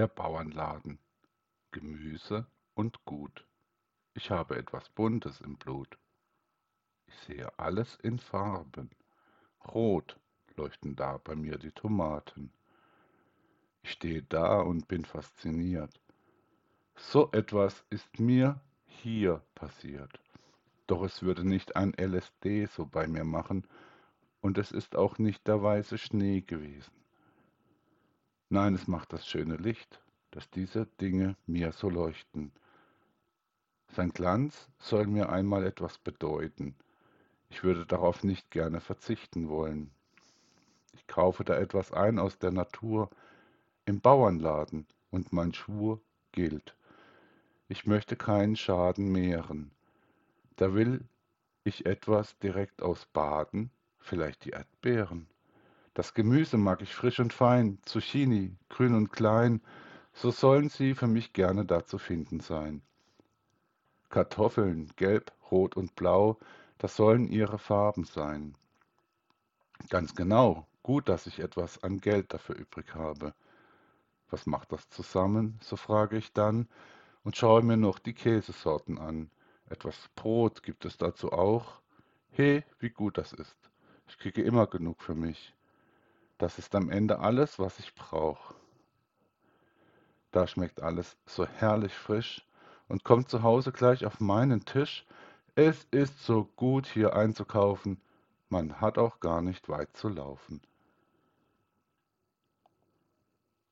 Der Bauernladen. Gemüse und Gut. Ich habe etwas Buntes im Blut. Ich sehe alles in Farben. Rot leuchten da bei mir die Tomaten. Ich stehe da und bin fasziniert. So etwas ist mir hier passiert. Doch es würde nicht ein LSD so bei mir machen, und es ist auch nicht der weiße Schnee gewesen. Nein, es macht das schöne Licht, dass diese Dinge mir so leuchten. Sein Glanz soll mir einmal etwas bedeuten. Ich würde darauf nicht gerne verzichten wollen. Ich kaufe da etwas ein aus der Natur im Bauernladen und mein Schwur gilt. Ich möchte keinen Schaden mehren. Da will ich etwas direkt aus Baden, vielleicht die Erdbeeren. Das Gemüse mag ich frisch und fein, Zucchini, grün und klein, so sollen sie für mich gerne da zu finden sein. Kartoffeln, gelb, rot und blau, das sollen ihre Farben sein. Ganz genau, gut, dass ich etwas an Geld dafür übrig habe. Was macht das zusammen? so frage ich dann und schaue mir noch die Käsesorten an. Etwas Brot gibt es dazu auch. He, wie gut das ist. Ich kriege immer genug für mich. Das ist am Ende alles, was ich brauche. Da schmeckt alles so herrlich frisch und kommt zu Hause gleich auf meinen Tisch. Es ist so gut hier einzukaufen. Man hat auch gar nicht weit zu laufen.